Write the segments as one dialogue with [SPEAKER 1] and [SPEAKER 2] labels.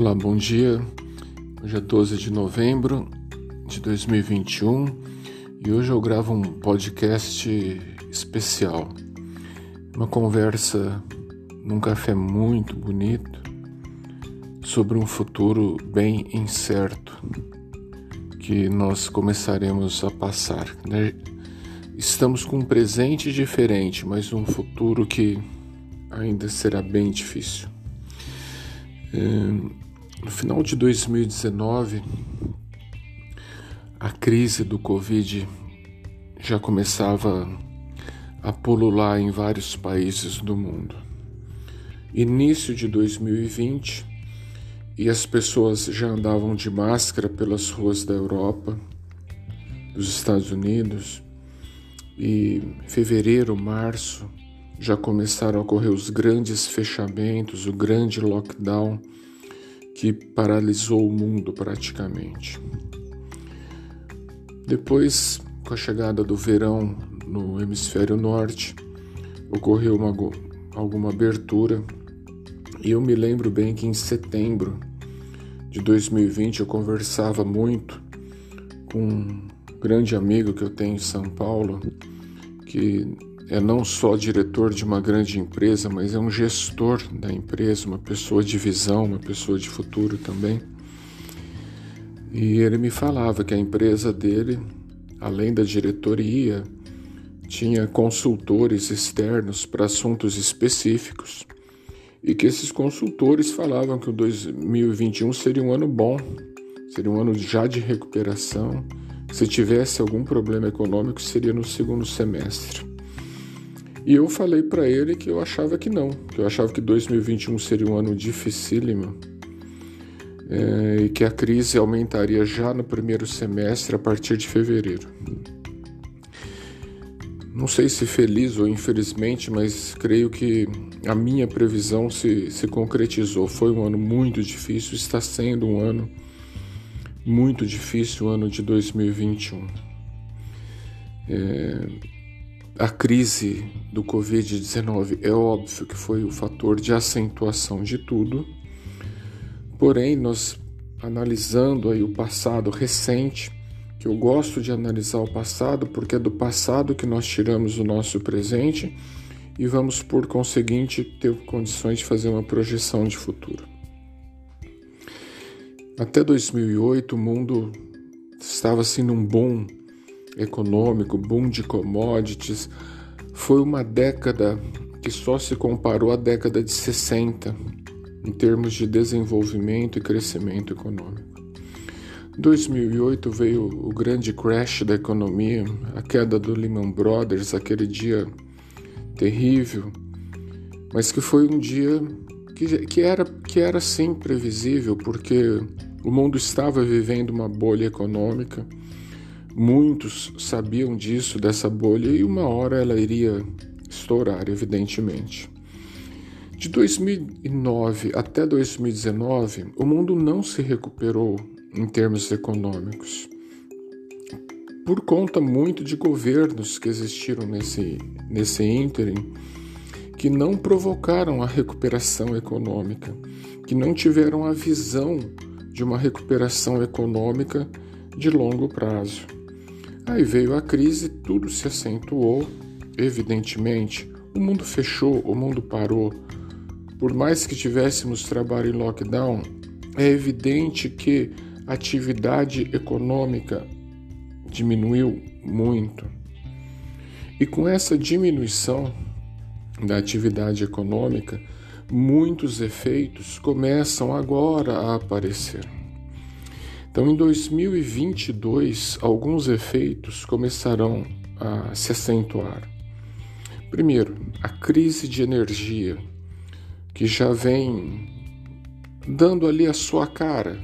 [SPEAKER 1] Olá, bom dia. Hoje é 12 de novembro de 2021 e hoje eu gravo um podcast especial. Uma conversa num café muito bonito sobre um futuro bem incerto que nós começaremos a passar. Né? Estamos com um presente diferente, mas um futuro que ainda será bem difícil. No final de 2019, a crise do Covid já começava a pulular em vários países do mundo. Início de 2020, e as pessoas já andavam de máscara pelas ruas da Europa, dos Estados Unidos, e fevereiro, março, já começaram a ocorrer os grandes fechamentos, o grande lockdown que paralisou o mundo praticamente. Depois, com a chegada do verão no hemisfério norte, ocorreu uma, alguma abertura e eu me lembro bem que em setembro de 2020 eu conversava muito com um grande amigo que eu tenho em São Paulo, que é não só diretor de uma grande empresa, mas é um gestor da empresa, uma pessoa de visão, uma pessoa de futuro também. E ele me falava que a empresa dele, além da diretoria, tinha consultores externos para assuntos específicos e que esses consultores falavam que o 2021 seria um ano bom, seria um ano já de recuperação. Se tivesse algum problema econômico, seria no segundo semestre. E eu falei para ele que eu achava que não, que eu achava que 2021 seria um ano dificílimo é, e que a crise aumentaria já no primeiro semestre a partir de fevereiro. Não sei se feliz ou infelizmente, mas creio que a minha previsão se, se concretizou. Foi um ano muito difícil, está sendo um ano muito difícil, o ano de 2021. É, a crise do Covid-19 é óbvio que foi o fator de acentuação de tudo, porém, nós analisando aí o passado recente, que eu gosto de analisar o passado porque é do passado que nós tiramos o nosso presente e vamos, por conseguinte, ter condições de fazer uma projeção de futuro. Até 2008, o mundo estava assim num boom econômico, boom de commodities, foi uma década que só se comparou à década de 60 em termos de desenvolvimento e crescimento econômico. Em 2008 veio o grande crash da economia, a queda do Lehman Brothers, aquele dia terrível, mas que foi um dia que, que, era, que era sim previsível, porque o mundo estava vivendo uma bolha econômica Muitos sabiam disso, dessa bolha, e uma hora ela iria estourar, evidentemente. De 2009 até 2019, o mundo não se recuperou em termos econômicos, por conta muito de governos que existiram nesse, nesse ínterim, que não provocaram a recuperação econômica, que não tiveram a visão de uma recuperação econômica de longo prazo. Aí veio a crise, tudo se acentuou, evidentemente. O mundo fechou, o mundo parou. Por mais que tivéssemos trabalho em lockdown, é evidente que a atividade econômica diminuiu muito. E com essa diminuição da atividade econômica, muitos efeitos começam agora a aparecer. Então, em 2022, alguns efeitos começarão a se acentuar. Primeiro, a crise de energia, que já vem dando ali a sua cara,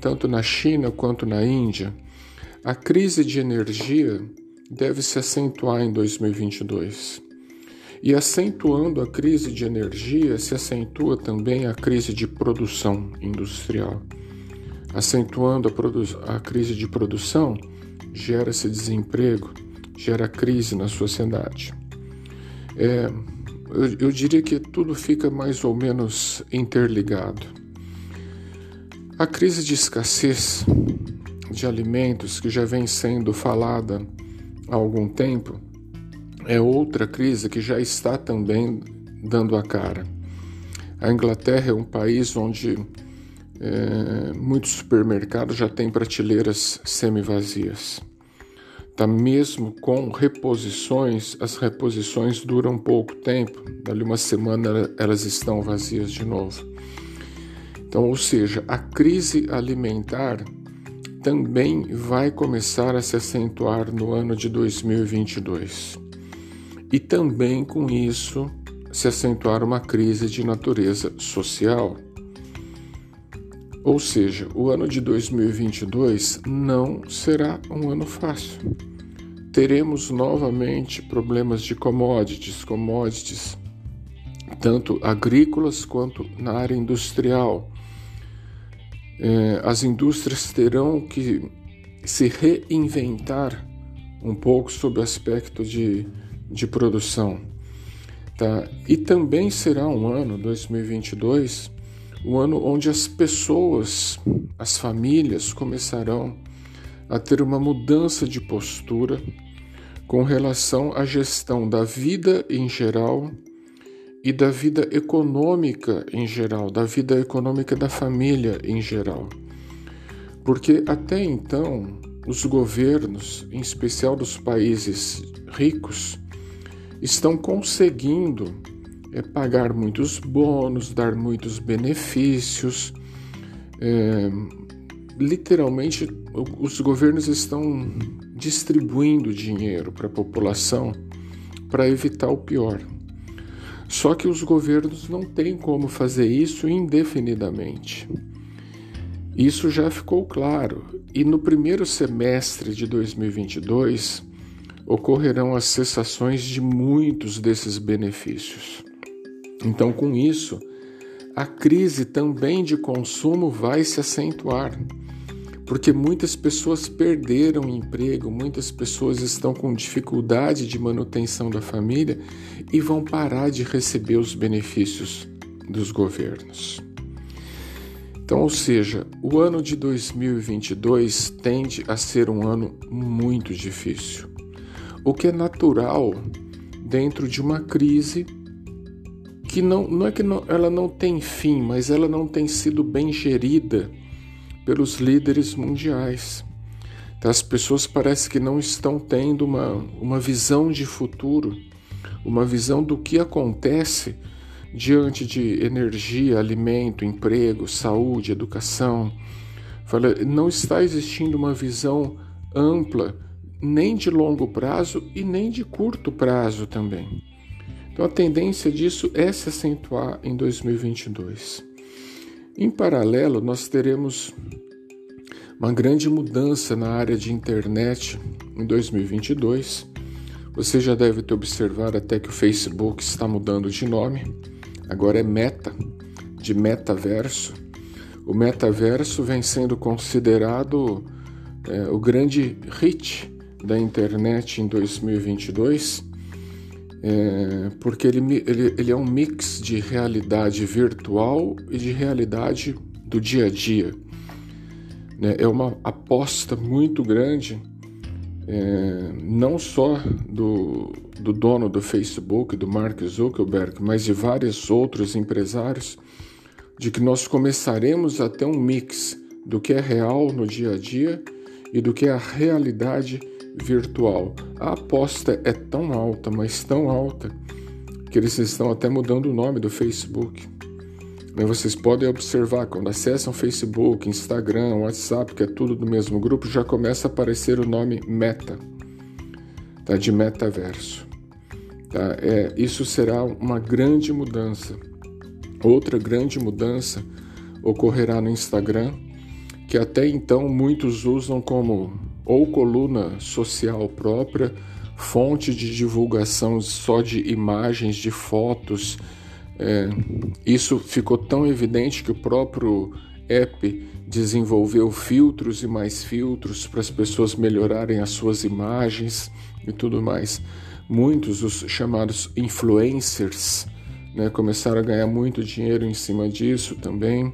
[SPEAKER 1] tanto na China quanto na Índia. A crise de energia deve se acentuar em 2022. E acentuando a crise de energia, se acentua também a crise de produção industrial acentuando a, a crise de produção, gera-se desemprego, gera crise na sociedade. É, eu, eu diria que tudo fica mais ou menos interligado. A crise de escassez de alimentos que já vem sendo falada há algum tempo é outra crise que já está também dando a cara. A Inglaterra é um país onde é, muitos supermercados já têm prateleiras semi-vazias. Tá mesmo com reposições, as reposições duram pouco tempo, dali uma semana elas estão vazias de novo. Então, ou seja, a crise alimentar também vai começar a se acentuar no ano de 2022. E também com isso se acentuar uma crise de natureza social. Ou seja, o ano de 2022 não será um ano fácil. Teremos novamente problemas de commodities, commodities tanto agrícolas quanto na área industrial. É, as indústrias terão que se reinventar um pouco sob o aspecto de, de produção. Tá? E também será um ano, 2022, o ano onde as pessoas, as famílias começarão a ter uma mudança de postura com relação à gestão da vida em geral e da vida econômica em geral, da vida econômica da família em geral. Porque até então, os governos, em especial dos países ricos, estão conseguindo é pagar muitos bônus, dar muitos benefícios. É, literalmente, os governos estão distribuindo dinheiro para a população para evitar o pior. Só que os governos não têm como fazer isso indefinidamente. Isso já ficou claro, e no primeiro semestre de 2022 ocorrerão as cessações de muitos desses benefícios. Então, com isso, a crise também de consumo vai se acentuar, porque muitas pessoas perderam emprego, muitas pessoas estão com dificuldade de manutenção da família e vão parar de receber os benefícios dos governos. Então, ou seja, o ano de 2022 tende a ser um ano muito difícil, o que é natural dentro de uma crise que não, não é que não, ela não tem fim, mas ela não tem sido bem gerida pelos líderes mundiais. Então, as pessoas parecem que não estão tendo uma, uma visão de futuro, uma visão do que acontece diante de energia, alimento, emprego, saúde, educação. Fala, não está existindo uma visão ampla, nem de longo prazo e nem de curto prazo também. Então a tendência disso é se acentuar em 2022. Em paralelo, nós teremos uma grande mudança na área de internet em 2022. Você já deve ter observado até que o Facebook está mudando de nome. Agora é Meta, de metaverso. O metaverso vem sendo considerado é, o grande hit da internet em 2022 é, porque ele, ele, ele é um mix de realidade virtual e de realidade do dia a dia. Né? É uma aposta muito grande, é, não só do, do dono do Facebook, do Mark Zuckerberg, mas de vários outros empresários, de que nós começaremos a ter um mix do que é real no dia a dia e do que é a realidade virtual. A aposta é tão alta, mas tão alta, que eles estão até mudando o nome do Facebook. Vocês podem observar, quando acessam Facebook, Instagram, WhatsApp, que é tudo do mesmo grupo, já começa a aparecer o nome Meta, tá? de metaverso. Tá? É, isso será uma grande mudança. Outra grande mudança ocorrerá no Instagram, que até então muitos usam como ou coluna social própria, fonte de divulgação só de imagens, de fotos. É, isso ficou tão evidente que o próprio app desenvolveu filtros e mais filtros para as pessoas melhorarem as suas imagens e tudo mais. Muitos, os chamados influencers, né, começaram a ganhar muito dinheiro em cima disso também.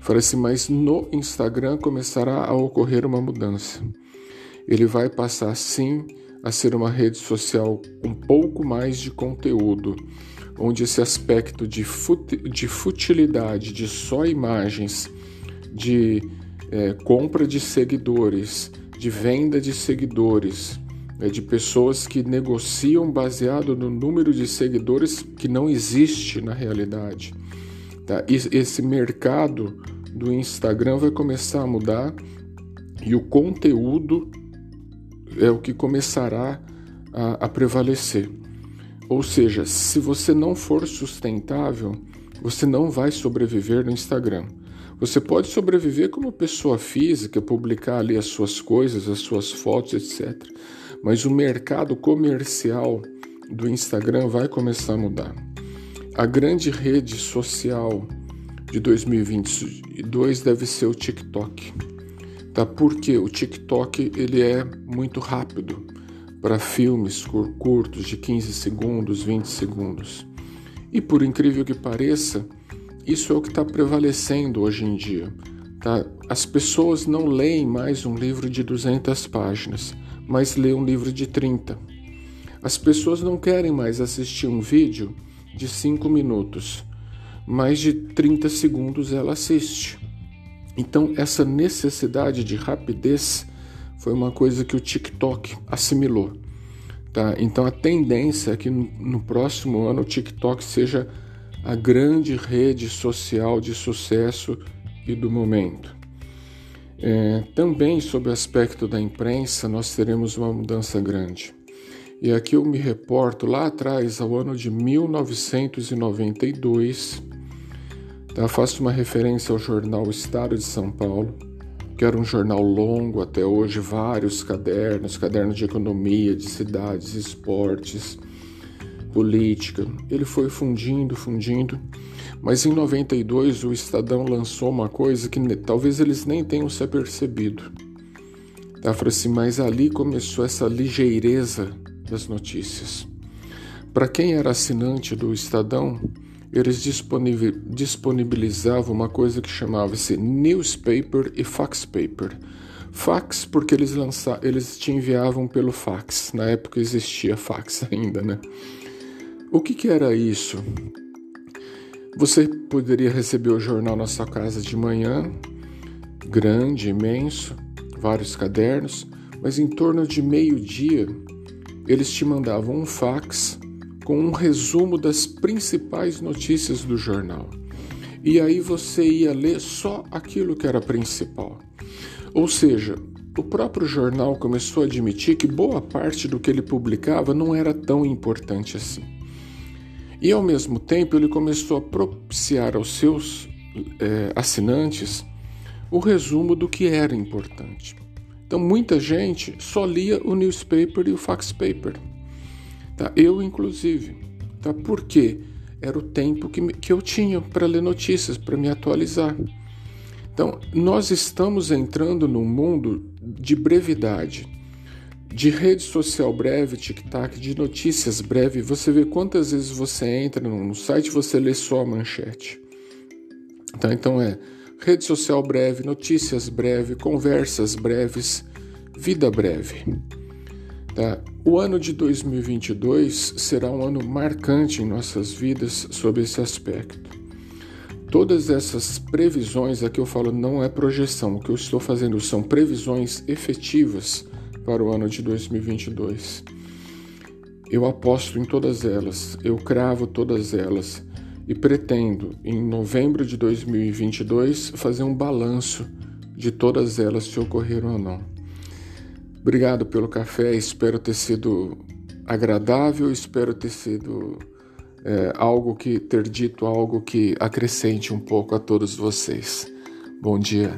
[SPEAKER 1] Falei assim, mas no Instagram começará a ocorrer uma mudança. Ele vai passar sim a ser uma rede social com um pouco mais de conteúdo, onde esse aspecto de, fut de futilidade, de só imagens, de é, compra de seguidores, de venda de seguidores, é, de pessoas que negociam baseado no número de seguidores que não existe na realidade. Tá? Esse mercado do Instagram vai começar a mudar e o conteúdo é o que começará a, a prevalecer. Ou seja, se você não for sustentável, você não vai sobreviver no Instagram. Você pode sobreviver como pessoa física, publicar ali as suas coisas, as suas fotos, etc. Mas o mercado comercial do Instagram vai começar a mudar. A grande rede social de 2022 deve ser o TikTok. Tá? Porque o TikTok ele é muito rápido para filmes curtos de 15 segundos, 20 segundos. E por incrível que pareça, isso é o que está prevalecendo hoje em dia. Tá? As pessoas não leem mais um livro de 200 páginas, mas lêem um livro de 30. As pessoas não querem mais assistir um vídeo de 5 minutos, mais de 30 segundos ela assiste. Então, essa necessidade de rapidez foi uma coisa que o TikTok assimilou. Tá? Então, a tendência é que no, próximo ano o TikTok seja a grande rede social de sucesso e do momento. É, também, sob o aspecto da imprensa, nós teremos uma mudança grande. E aqui eu me reporto lá atrás, ao ano de 1992, faço uma referência ao jornal Estado de São Paulo, que era um jornal longo até hoje, vários cadernos, cadernos de economia, de cidades, esportes, política. Ele foi fundindo, fundindo, mas em 92 o Estadão lançou uma coisa que talvez eles nem tenham se apercebido. Tá? Falei assim, mas ali começou essa ligeireza das notícias. Para quem era assinante do Estadão, eles disponibilizavam uma coisa que chamava-se newspaper e fax paper. Fax porque eles lançavam, eles te enviavam pelo fax. Na época existia fax ainda, né? O que, que era isso? Você poderia receber o jornal na sua casa de manhã, grande, imenso, vários cadernos, mas em torno de meio-dia eles te mandavam um fax com um resumo das principais notícias do jornal. E aí você ia ler só aquilo que era principal. Ou seja, o próprio jornal começou a admitir que boa parte do que ele publicava não era tão importante assim. E ao mesmo tempo ele começou a propiciar aos seus é, assinantes o resumo do que era importante. Então muita gente só lia o newspaper e o fax paper. Tá? Eu inclusive. Tá? Por quê? Era o tempo que, que eu tinha para ler notícias, para me atualizar. Então, nós estamos entrando num mundo de brevidade de rede social breve, tic-tac, de notícias breve, você vê quantas vezes você entra no site você lê só a manchete. Tá? Então é rede social breve, notícias breve, conversas breves, vida breve. Tá? O ano de 2022 será um ano marcante em nossas vidas sob esse aspecto. Todas essas previsões, aqui eu falo não é projeção, o que eu estou fazendo são previsões efetivas para o ano de 2022. Eu aposto em todas elas, eu cravo todas elas e pretendo, em novembro de 2022, fazer um balanço de todas elas, se ocorreram ou não. Obrigado pelo café, espero ter sido agradável, espero ter sido é, algo que ter dito algo que acrescente um pouco a todos vocês. Bom dia.